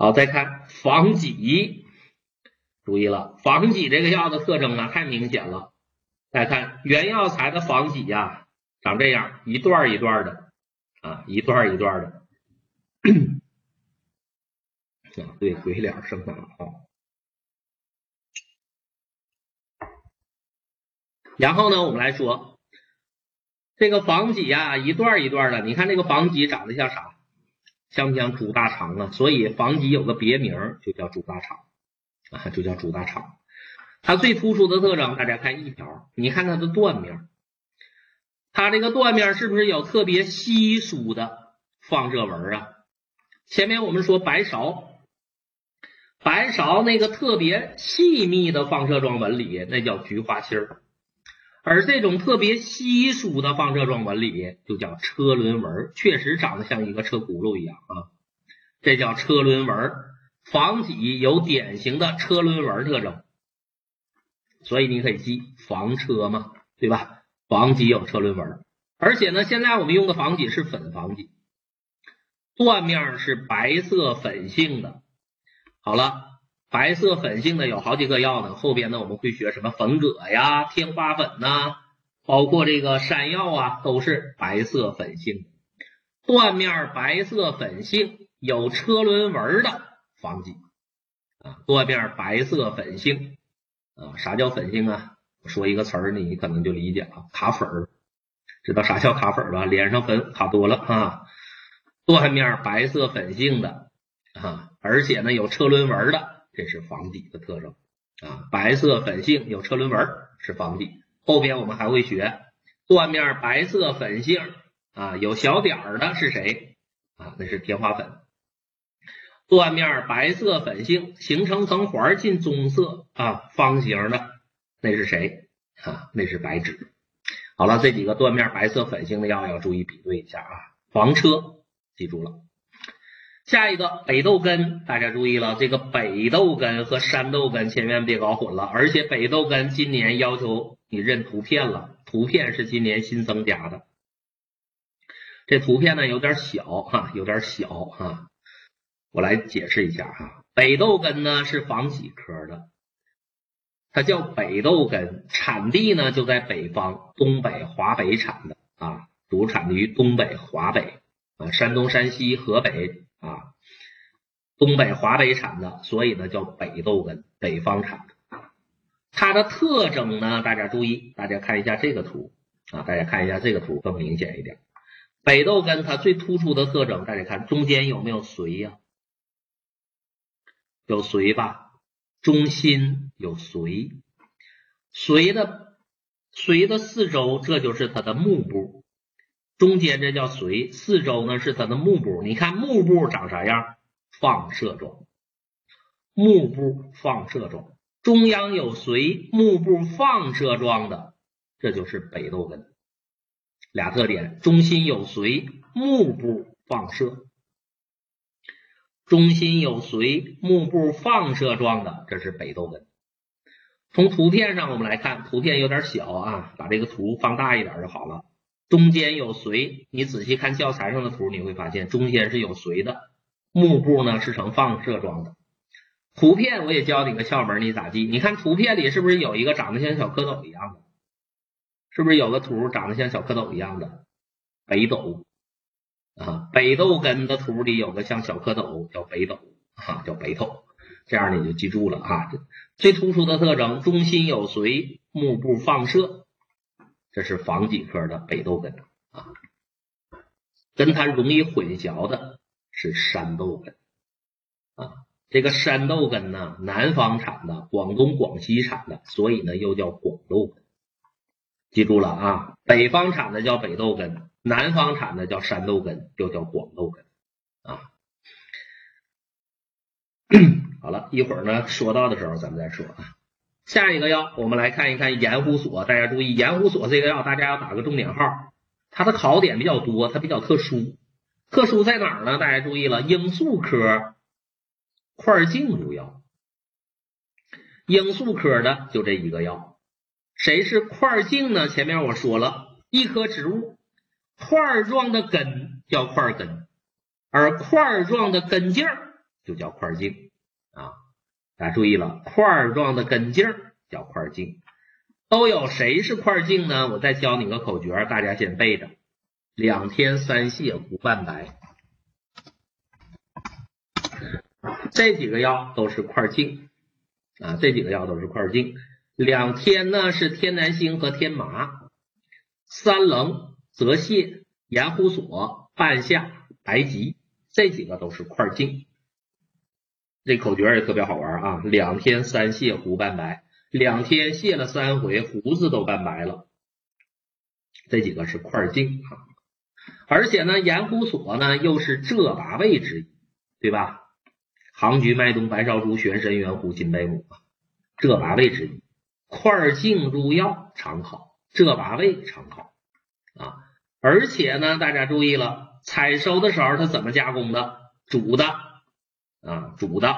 好，再看防己，注意了，防己这个药的特征呢，太明显了。再看原药材的防己呀，长这样，一段一段的啊，一段一段的。啊，对，鬼脸生长啊。然后呢，我们来说这个防己呀，一段一段的，你看这个防己长得像啥？像不像猪大肠啊？所以房脊有个别名，就叫猪大肠啊，就叫猪大肠。它最突出的特征，大家看一条，你看它的断面，它这个断面是不是有特别稀疏的放射纹啊？前面我们说白芍，白芍那个特别细密的放射状纹理，那叫菊花心儿。而这种特别稀疏的放射状纹理就叫车轮纹，确实长得像一个车轱辘一样啊，这叫车轮纹。房脊有典型的车轮纹特征，所以你可以记房车嘛，对吧？房脊有车轮纹，而且呢，现在我们用的房脊是粉房脊，断面是白色粉性的。好了。白色粉性的有好几个药呢，后边呢我们会学什么粉葛呀、天花粉呐，包括这个山药啊，都是白色粉性。断面白色粉性有车轮纹的方剂啊，断面白色粉性啊，啥叫粉性啊？说一个词儿，你可能就理解了，卡粉儿，知道啥叫卡粉儿吧？脸上粉卡多了啊。断面白色粉性的啊，而且呢有车轮纹的。这是房底的特征啊，白色粉性有车轮纹是房底。后边我们还会学断面白色粉性啊，有小点儿的是谁啊？那是天花粉。断面白色粉性形成层环近棕色啊，方形的那是谁啊？那是白芷。好了，这几个断面白色粉性的药要注意比对一下啊。房车记住了。下一个北豆根，大家注意了，这个北豆根和山豆根千万别搞混了。而且北豆根今年要求你认图片了，图片是今年新增加的。这图片呢有点小哈，有点小哈。我来解释一下哈，北豆根呢是防己科的，它叫北豆根，产地呢就在北方，东北、华北产的啊，主产于东北、华北啊，山东、山西、河北。啊，东北、华北产的，所以呢叫北豆根，北方产的。它的特征呢，大家注意，大家看一下这个图啊，大家看一下这个图更明显一点。北豆根它最突出的特征，大家看中间有没有髓呀？有髓吧？中心有髓，髓的髓的四周，这就是它的幕部。中间这叫髓，四周呢是它的幕部。你看幕部长啥样？放射状。幕部放射状，中央有髓，幕部放射状的，这就是北豆根。俩特点：中心有髓，幕部放射。中心有髓，幕部放射状的，这是北豆根。从图片上我们来看，图片有点小啊，把这个图放大一点就好了。中间有髓，你仔细看教材上的图，你会发现中间是有髓的，幕布呢是呈放射状的。图片我也教你个窍门，你咋记？你看图片里是不是有一个长得像小蝌蚪一样的？是不是有个图长得像小蝌蚪一样的？北斗啊，北斗根的图里有个像小蝌蚪，叫北斗啊，叫北斗。这样你就记住了啊。最突出的特征，中心有髓，幕布放射。这是防己科的北豆根啊，跟它容易混淆的是山豆根啊。这个山豆根呢，南方产的，广东、广西产的，所以呢又叫广豆根。记住了啊，北方产的叫北豆根，南方产的叫山豆根，又叫广豆根啊。好了一会儿呢，说到的时候咱们再说啊。下一个药，我们来看一看盐胡索。大家注意，盐胡索这个药，大家要打个重点号。它的考点比较多，它比较特殊。特殊在哪儿呢？大家注意了，罂粟科块茎入药。罂粟科的就这一个药。谁是块茎呢？前面我说了，一棵植物块状的根叫块根，而块状的根茎就叫块茎啊。大家注意了，块状的根茎叫块茎。都有谁是块茎呢？我再教你个口诀，大家先背着：两天三泻胡半白。这几个药都是块茎啊，这几个药都是块茎。两天呢是天南星和天麻，三棱、泽泻、盐胡索、半夏、白及，这几个都是块茎。这口诀也特别好玩啊！两天三泻胡半白。两天泻了三回，胡子都半白了。这几个是块茎啊，而且呢，盐胡索呢又是浙八味之一，对吧？杭菊、麦冬、白芍、竹、玄参、圆胡、金贝母，浙八味之一。块茎入药常好，浙八味常好啊。而且呢，大家注意了，采收的时候它怎么加工的？煮的啊，煮的。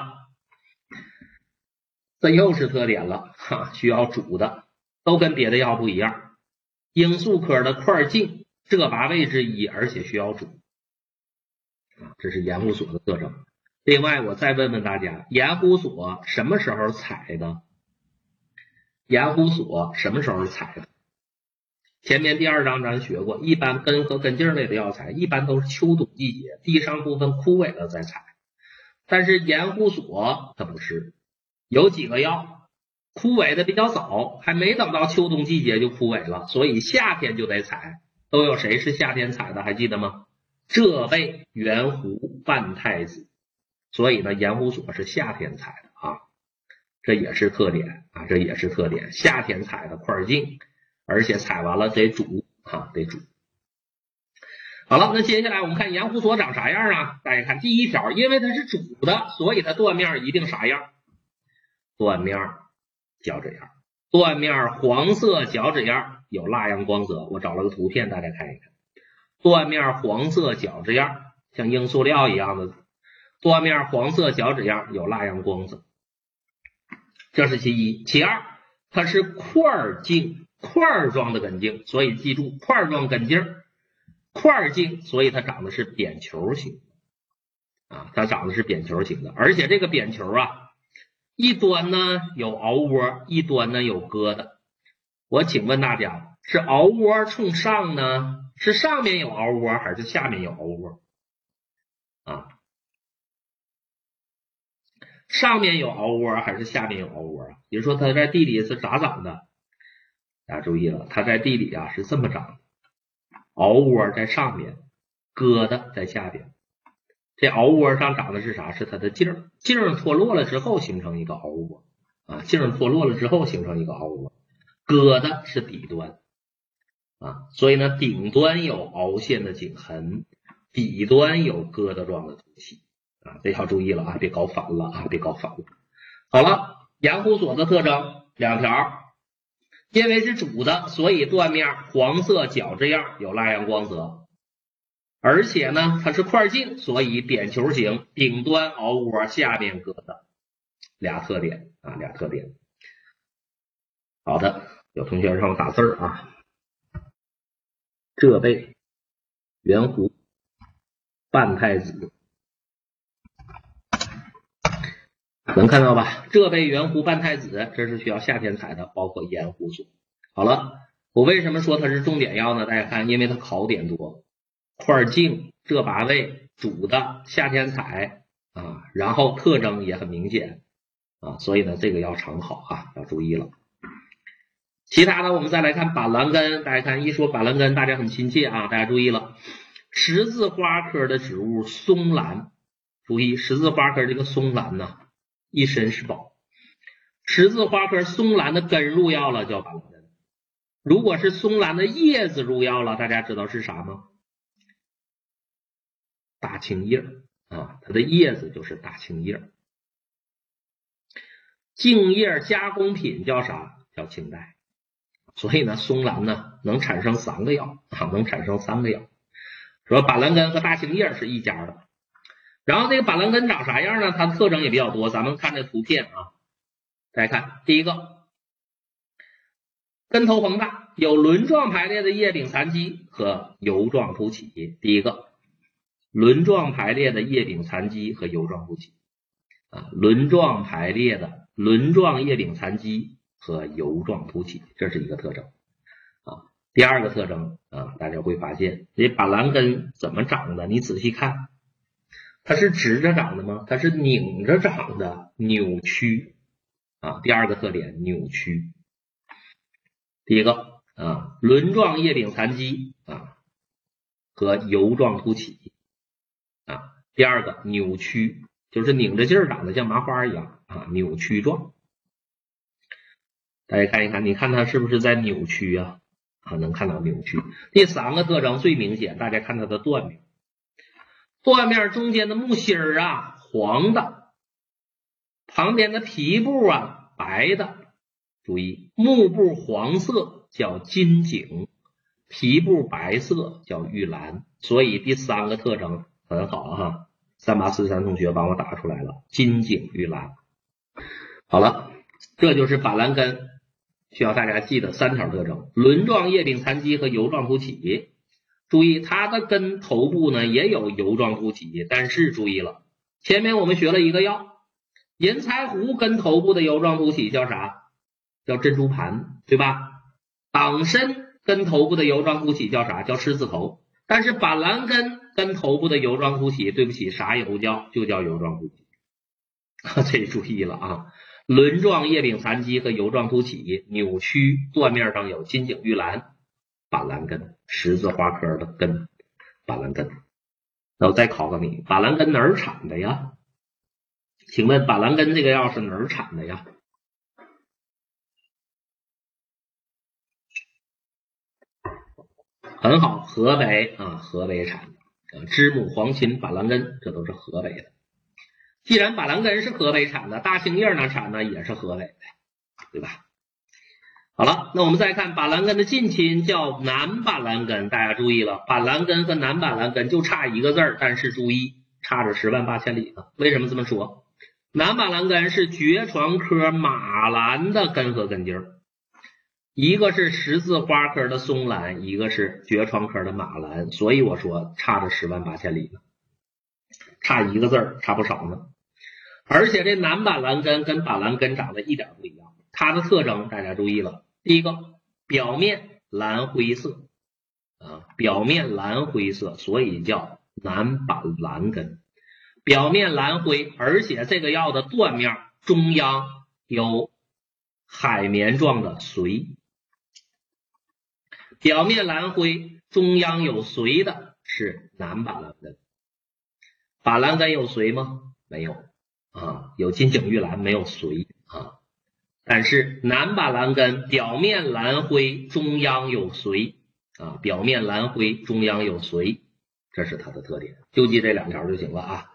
这又是特点了哈，需要煮的，都跟别的药不一样。罂粟科的块茎，这八味之一，而且需要煮啊，这是盐胡索的特征。另外，我再问问大家，盐胡索什么时候采的？盐胡索什么时候采的？前面第二章咱学过，一般根和根茎类的药材，一般都是秋冬季节，地上部分枯萎了再采。但是盐胡索它不是。有几个药枯萎的比较早，还没等到秋冬季节就枯萎了，所以夏天就得采。都有谁是夏天采的？还记得吗？浙贝、圆胡、半太子。所以呢，盐胡索是夏天采的啊，这也是特点啊，这也是特点。夏天采的块茎，而且采完了得煮啊，得煮。好了，那接下来我们看盐胡索长啥样啊？大家看第一条，因为它是煮的，所以它断面一定啥样？断面角质样，断面黄色角质样，有蜡样光泽。我找了个图片，大家看一看。断面黄色角质样，像硬塑料一样的断面黄色角质样，有蜡样光泽。这是其一，其二，它是块茎，块状的根茎，所以记住块状根茎，块茎，所以它长的是扁球形啊，它长的是扁球形的，而且这个扁球啊。一端呢有凹窝，一端呢有疙瘩。我请问大家，是凹窝冲上呢，是上面有凹窝，还是下面有凹窝？啊，上面有凹窝，还是下面有凹窝啊？比如说它在地里是咋长的？大家注意了，它在地里啊是这么长，凹窝在上面，疙瘩在下边。这凹窝上长的是啥？是它的茎儿，茎儿脱落了之后形成一个凹窝啊，茎儿脱落了之后形成一个凹窝。疙瘩是底端啊，所以呢，顶端有凹陷的颈痕，底端有疙瘩状的凸起啊，这要注意了啊，别搞反了啊，别搞反了。好了，盐胡索的特征两条，因为是煮的，所以断面黄色角质样，有蜡样光泽。而且呢，它是块茎，所以扁球形，顶端凹窝，下面疙瘩，俩特点啊，俩特点。好的，有同学让我打字啊。浙贝、圆弧、半太子，能看到吧？浙贝、圆弧、半太子，这是需要夏天采的，包括盐胡索。好了，我为什么说它是重点药呢？大家看，因为它考点多。块茎这八味煮的夏天采啊，然后特征也很明显啊，所以呢这个要常考啊，要注意了。其他的我们再来看板蓝根，大家看一说板蓝根，大家很亲切啊，大家注意了，十字花科的植物松兰，注意十字花科这个松兰呢一身是宝，十字花科松兰的根入药了叫板蓝根，如果是松兰的叶子入药了，大家知道是啥吗？大青叶啊，它的叶子就是大青叶。茎叶加工品叫啥？叫青黛。所以呢，松兰呢能产生三个药啊，能产生三个药。说板蓝根和大青叶是一家的。然后这个板蓝根长啥样呢？它特征也比较多。咱们看这图片啊，大家看，第一个根头膨大，有轮状排列的叶柄残基和油状凸起。第一个。轮状排列的叶柄残基和油状凸起。啊，轮状排列的轮状叶柄残基和油状突起，这是一个特征啊。第二个特征啊，大家会发现这板蓝根怎么长的？你仔细看，它是直着长的吗？它是拧着长的，扭曲啊。第二个特点，扭曲。第一个啊，轮状叶柄残基啊和油状突起啊。第二个扭曲。就是拧着劲儿长得像麻花一样啊，扭曲状。大家看一看，你看它是不是在扭曲啊？啊，能看到扭曲。第三个特征最明显，大家看它的断面，断面中间的木芯儿啊黄的，旁边的皮部啊白的。注意，木部黄色叫金井，皮部白色叫玉兰。所以第三个特征很好哈。三八四三同学帮我打出来了，金井玉兰。好了，这就是板蓝根需要大家记的三条特征：轮状叶柄残基和油状突起。注意，它的根头部呢也有油状突起，但是注意了，前面我们学了一个药，银柴胡根头部的油状突起叫啥？叫珍珠盘，对吧？党参根头部的油状突起叫啥？叫狮子头。但是板蓝根。根头部的油状突起，对不起，啥也不叫，就叫油状突起。这注意了啊！轮状叶柄残基和油状突起，扭曲，断面上有金井玉兰，板蓝根，十字花科的根，板蓝根。那我再考考你，板蓝根哪儿产的呀？请问板蓝根这个药是哪儿产的呀？很好，河北啊，河北产的。知母、黄芩、板蓝根，这都是河北的。既然板蓝根是河北产的，大青叶呢产的也是河北的，对吧？好了，那我们再看板蓝根的近亲叫南板蓝根，大家注意了，板蓝根和南板蓝根就差一个字儿，但是注意差着十万八千里呢。为什么这么说？南板蓝根是爵床科马兰的根和根茎。一个是十字花科的松兰，一个是爵床科的马兰，所以我说差着十万八千里呢，差一个字儿，差不少呢。而且这南板蓝根跟板蓝根长得一点不一样，它的特征大家注意了，第一个表面蓝灰色啊，表面蓝灰色，所以叫南板蓝根，表面蓝灰，而且这个药的断面中央有海绵状的髓。表面蓝灰，中央有髓的是南板蓝根。板蓝根有髓吗？没有啊，有金井玉兰，没有髓啊。但是南板蓝根表面蓝灰，中央有髓啊，表面蓝灰，中央有髓，这是它的特点。就记这两条就行了啊。